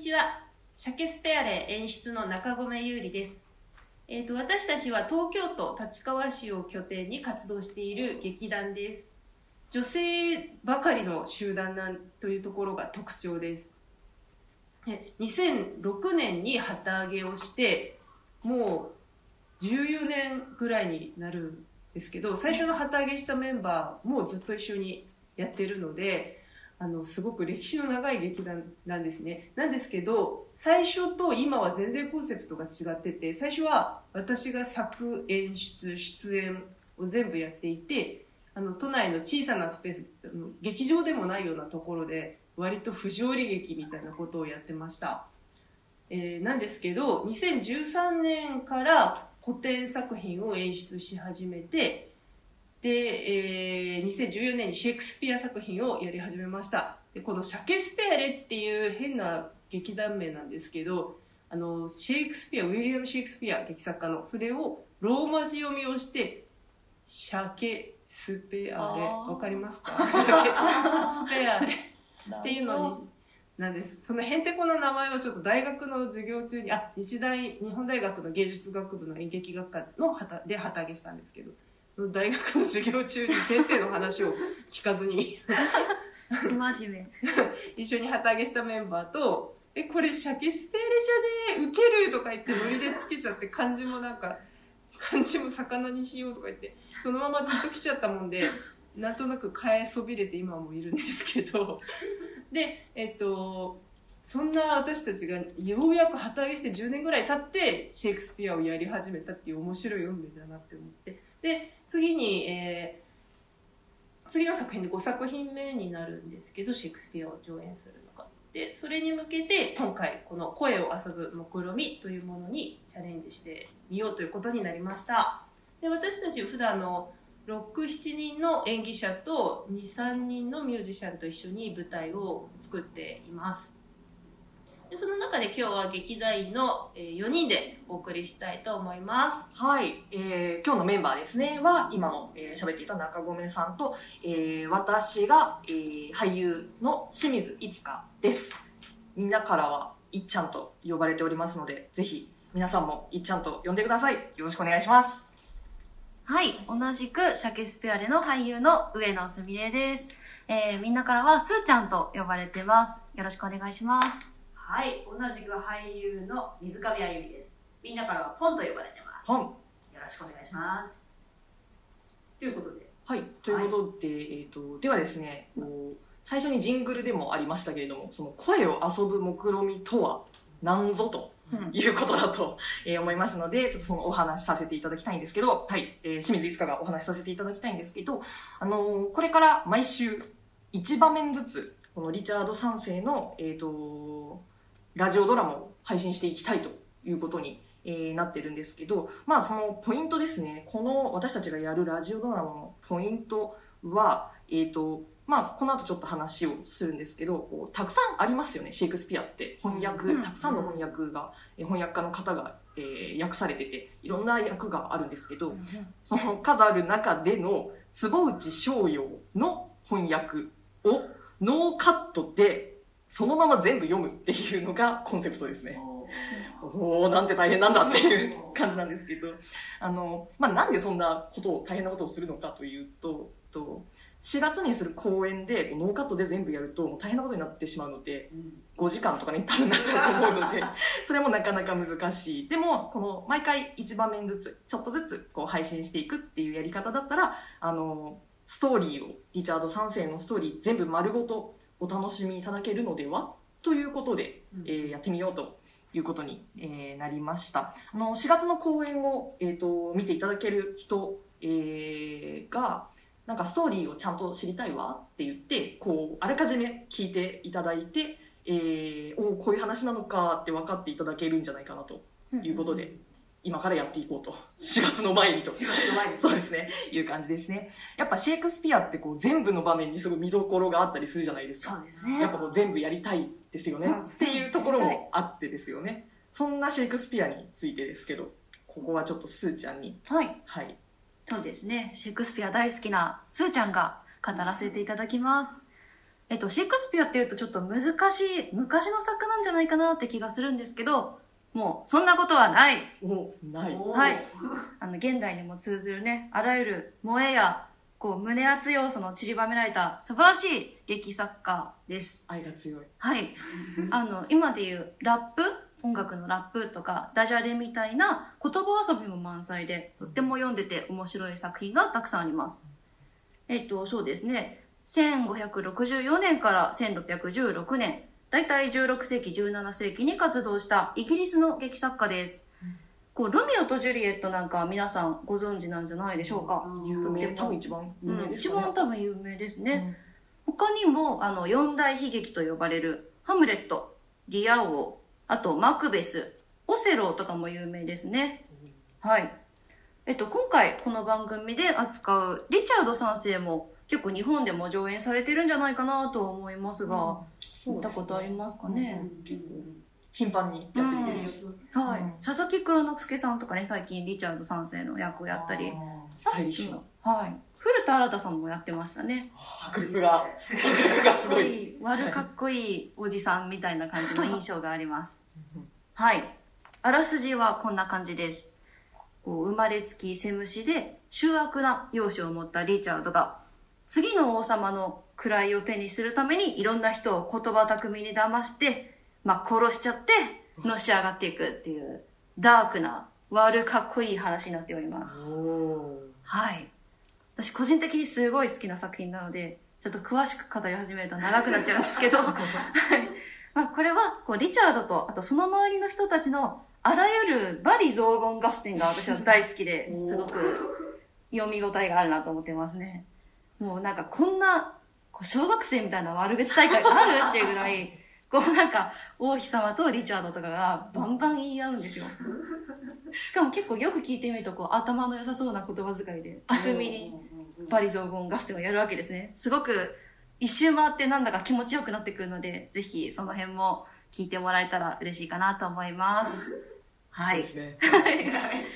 ちは。シャケスペアレ演出の中込優里です。えっ、ー、と、私たちは東京都立川市を拠点に活動している劇団です。女性ばかりの集団なんというところが特徴です。2006年に旗揚げをして、もう14年ぐらいになるんですけど、最初の旗揚げしたメンバーもずっと一緒にやってるので、あのすごく歴史の長い劇団なんですね。なんですけど最初と今は全然コンセプトが違ってて最初は私が作演出出演を全部やっていてあの都内の小さなスペース劇場でもないようなところで割と不条理劇みたいなことをやってました、えー、なんですけど2013年から古典作品を演出し始めてで、えー、2014年にシェイクスピア作品をやり始めました。でこのシャケスペアレっていう変な劇団名なんですけどあのシェイクスピアウィリアム・シェイクスピア劇作家のそれをローマ字読みをしてシャケスペアレわかりますか？シャケスペアレっていうのになんです。そのへんてこな名前をちょっと大学の授業中にあ日大日本大学の芸術学部の演劇学科の旗で旗揚げしたんですけど大学の授業中に先生の話を聞かずに。真面目。一緒に旗揚げしたメンバーと「えこれシャケスペーレじゃねえウケる」とか言ってノリでつけちゃって漢字もなんか漢字も魚にしようとか言ってそのままずっと来ちゃったもんでなんとなく変えそびれて今もいるんですけど。でえっとそんな私たちがようやく旗揚げして10年ぐらい経ってシェイクスピアをやり始めたっていう面白い運命だなって思ってで次に、えー、次の作品で5作品目になるんですけどシェイクスピアを上演するのがでそれに向けて今回この「声を遊ぶ目論み」というものにチャレンジしてみようということになりました。で私たち普段の67人の演技者と23人のミュージシャンと一緒に舞台を作っています。でその中で今日は劇団員の4人でお送りしたいと思います。はい。えー、今日のメンバーですね、は、今の喋、えー、っていた中込さんと、えー、私が、えー、俳優の清水いつかです。みんなからは、いっちゃんと呼ばれておりますので、ぜひ、皆さんもいっちゃんと呼んでください。よろしくお願いします。はい。同じく、シャケスペアレの俳優の上野すみれです。えー、みんなからは、すーちゃんと呼ばれてます。よろしくお願いします。はい、同じく俳優の水上あゆりです。みんなからはポンと呼ばれてます。ポン。よろしくお願いします。ということで。はい、ということで、はい、えっ、ー、と、ではですね、こう、最初にジングルでもありましたけれども、その声を遊ぶ目論みとは何ぞと。いうことだと、えー、思いますので、ちょっとそのお話しさせていただきたいんですけど、はい、えー、清水いつかがお話しさせていただきたいんですけど、あのー、これから毎週1場面ずつ、このリチャード3世の、えっ、と、ラジオドラマを配信していきたいということに、えー、なってるんですけど、まあそのポイントですね、この私たちがやるラジオドラマのポイントは、えっ、ー、と、まあこの後ちょっと話をするんですけど、こうたくさんありますよね、シェイクスピアって。翻訳、うん、たくさんの翻訳が、うん、翻訳家の方が、えー、訳されてて、いろんな役があるんですけど、うん、その数ある中での坪内翔陽の翻訳をノーカットでそのまま全部読むっていうのが コンセプトですね。おおなんて大変なんだっていう感じなんですけど、あの、まあ、なんでそんなことを、大変なことをするのかというと、と4月にする公演でノーカットで全部やると大変なことになってしまうので、5時間とかに多分なっちゃうと思うので、それもなかなか難しい。でも、この毎回1場面ずつ、ちょっとずつこう配信していくっていうやり方だったら、あの、ストーリーを、リチャード3世のストーリー全部丸ごとお楽しみいただけるのでは？ということで、えー、やってみようということに、えー、なりました。あの、4月の公演を、えっ、ー、と、見ていただける人、えー、が、なんかストーリーをちゃんと知りたいわって言って、こう、あらかじめ聞いていただいて、えー、おこういう話なのかって分かっていただけるんじゃないかなということで、今からやっていこうと。4月の前にと。4月の前に。そうですね。いう感じですね。やっぱシェイクスピアってこう全部の場面にすごい見どころがあったりするじゃないですか。そうですね。やっぱこう全部やりたいですよね。うん、っていうところもあってですよね。そんなシェイクスピアについてですけど、ここはちょっとスーちゃんに。はい。はい。そうですね。シェイクスピア大好きなスーちゃんが語らせていただきます。えっと、シェイクスピアっていうとちょっと難しい、昔の作家なんじゃないかなって気がするんですけど、もう、そんなことはない。おないはいあの、現代にも通ずるね、あらゆる萌えや、こう、胸熱要素の散りばめられた素晴らしい劇作家です。愛が強いはい。あの、今でいうラップ音楽のラップとか、ダジャレみたいな言葉遊びも満載で、とっても読んでて面白い作品がたくさんあります。えっと、そうですね。1564年から1616年、だいたい16世紀、17世紀に活動したイギリスの劇作家です。こう、ロミオとジュリエットなんかは皆さんご存知なんじゃないでしょうか。有名多分一番有名うん、一番多分有名ですね。他にも、あの、四大悲劇と呼ばれる、ハムレット、リア王、あと、マクベス、オセロとかも有名ですね。はい。えっと、今回、この番組で扱う、リチャード三世も、結構日本でも上演されてるんじゃないかなと思いますが、そう見たことありますかね？頻繁にやってる芸術はい、うん。佐々木蔵之介さんとかね、最近リチャード三世の役をやったり、スタイリッシュなはい。古田新太さんもやってましたね。迫力が。迫力がすごい。悪かっこいいおじさんみたいな感じの印象があります。はい。あらすじはこんな感じです。こう生まれつきセムシで、醜悪な容姿を持ったリチャードが、次の王様の位を手にするためにいろんな人を言葉巧みに騙して、まあ殺しちゃって、のし上がっていくっていう、ダークな、悪かっこいい話になっております。おはい。私個人的にすごい好きな作品なので、ちょっと詳しく語り始めると長くなっちゃうんですけど、はい。まあこれは、こう、リチャードと、あとその周りの人たちの、あらゆるバリ雑言合戦が私は大好きで、すごく読み応えがあるなと思ってますね。もうなんかこんな、こう小学生みたいな悪口大会があるっていうぐらい、こうなんか、王妃様とリチャードとかがバンバン言い合うんですよ。しかも結構よく聞いてみると、こう頭の良さそうな言葉遣いで、巧みにバリ雑言合戦をやるわけですね。すごく一周回ってなんだか気持ちよくなってくるので、ぜひその辺も聞いてもらえたら嬉しいかなと思います。はいそうで。すね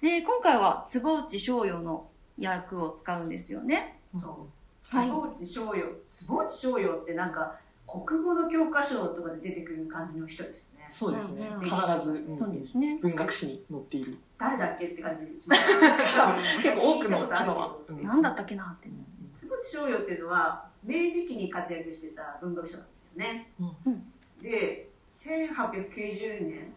で、今回は坪内翔陽の役を使うんですよね。そう。坪内翔陽坪内翔陽ってなんか国語の教科書とかで出てくる感じの人ですよね。そうですね。うん必ずうん。ね。文学史に載っている。誰だっけって感じします。結構多くの方はうん。なんだったっけなって。坪内翔陽っていうのは明治期に活躍してた文学者なんですよね、うん。で1890年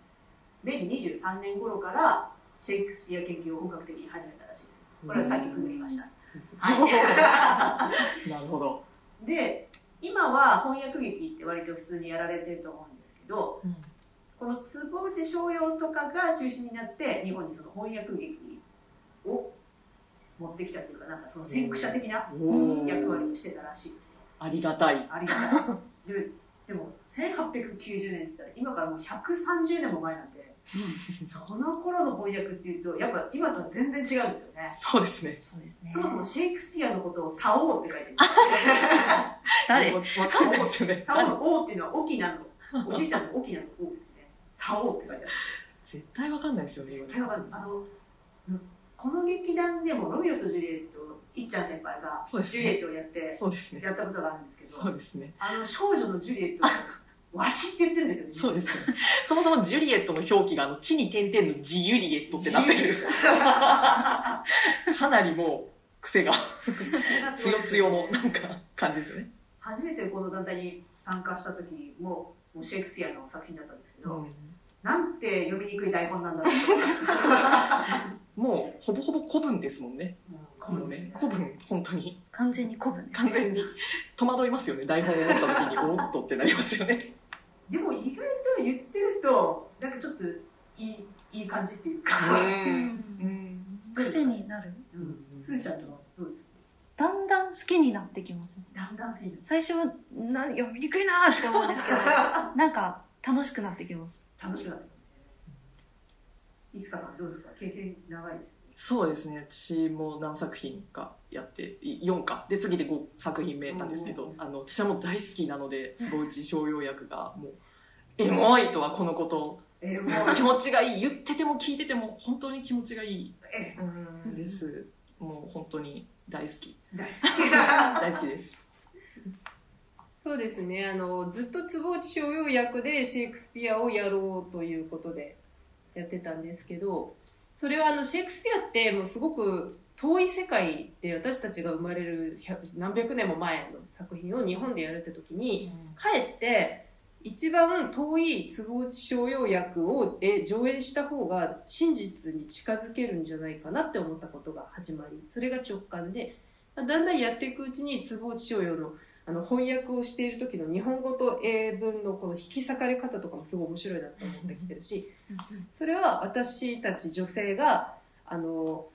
明治23年頃からシェイクスピア研究を本格的に始めたらしいです。これはさっきググりました、はい。なるほど。で今は翻訳劇って割と普通にやられてると思うんですけどこの坪内翔陽とかが中心になって日本にその翻訳劇を持ってきたというかなんかその先駆者的なお役割ーをしてたらしいですよ。ありがたい。ありがたい。ででも1890年って言ったら今からもう130年も前なんでその頃の翻訳っていうとやっぱ今とは全然違うんですよね。そうですね。そうですね。そもそもシェイクスピアのことを「サオー」って書いてる。誰？わかんないですよね。サオの「王」っていうのは沖縄のおじいちゃんの沖縄の「王」ですね「サオー」って書いてあるんですよ。絶対わかんないですよね絶対わかんない。あのうんこの劇団でもロミオとジュリエットいっちゃん先輩がそうですね。ジュリエットをやってそうですね。やったことがあるんですけどそうですね。あの少女のジュリエットをわしって言ってるんですよ。ねそうです。ねそもそもジュリエットの表記があの地に点々のジユリエットってなってる。かなりもう癖がつよつよのなんか感じですよね。初めてこの団体に参加した時ももうシェイクスピアの作品だったんですけど、なんて読みにくい台本なんだろうと思いましたもうほぼほぼ古文ですもんね。うん。もうね古文本当に。完全に古文。ね。完全に。戸惑いますよね。台本を持った時におっとってなりますよねでも意外と言ってるとなんかちょっといいいい感じっていうか、ううん。ん癖になる？うん、スーちゃんとはどうですか？だんだん好きになってきますね。だんだん好きになる。最初はな読みにくいなーって思うんですけど、なんか楽しくなってきます。楽しくなってくるね。いつかさんどうですか？経験長いですそうですね。私も何作品かやって4か。で次で5作品目なんですけど、あの私はもう大好きなので坪内逍遥役がもうエモいとはこのこと気持ちがいい言ってても聞いてても本当に気持ちがいいです。もう本当に大好き。ー大好き。大好きです。そうですね。あのずっと坪内逍遥役でシェイクスピアをやろうということでやってたんですけどそれはあのシェイクスピアってもうすごく遠い世界で私たちが生まれる100何百年も前の作品を日本でやるって時にかえって一番遠い坪内逍遥役をえ上演した方が真実に近づけるんじゃないかなって思ったことが始まりそれが直感でだんだんやっていくうちに坪内逍遥のあの翻訳をしている時の日本語と英文のこの引き裂かれ方とかもすごい面白いなと思ってきてるしそれは私たち女性があの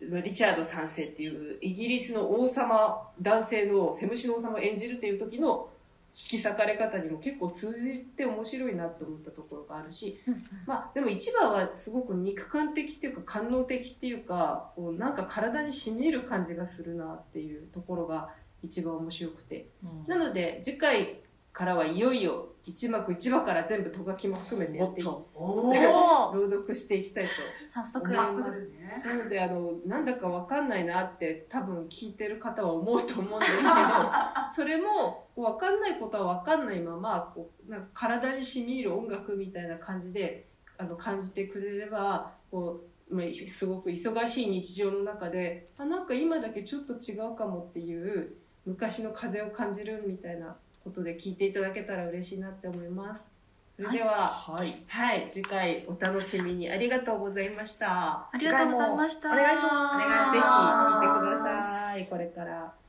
リチャード3世っていうイギリスの王様男性のセムシの王様を演じるっていう時の引き裂かれ方にも結構通じて面白いなと思ったところがあるし、まあ、でも一番はすごく肉感的っていうか官能的っていうかこうなんか体にしみる感じがするなっていうところが一番面白くて、なので次回からはいよいよ一幕一話から全部とがきも含めてやって 朗読していきたいと。早速。早速ですね。なのであのなんだかわかんないなって多分聞いてる方は思うと思うんですけど それもこうわかんないことはわかんないままこうなんか体に染み入る音楽みたいな感じであの感じてくれればこう、まあ、すごく忙しい日常の中であなんか今だけちょっと違うかもっていう昔の風を感じるみたいなことで聞いていただけたら嬉しいなって思います。それでは、はいはい、次回お楽しみにありがとうございました。ありがとうございましたお願いしますお願いしぜひ聞いてください。これから。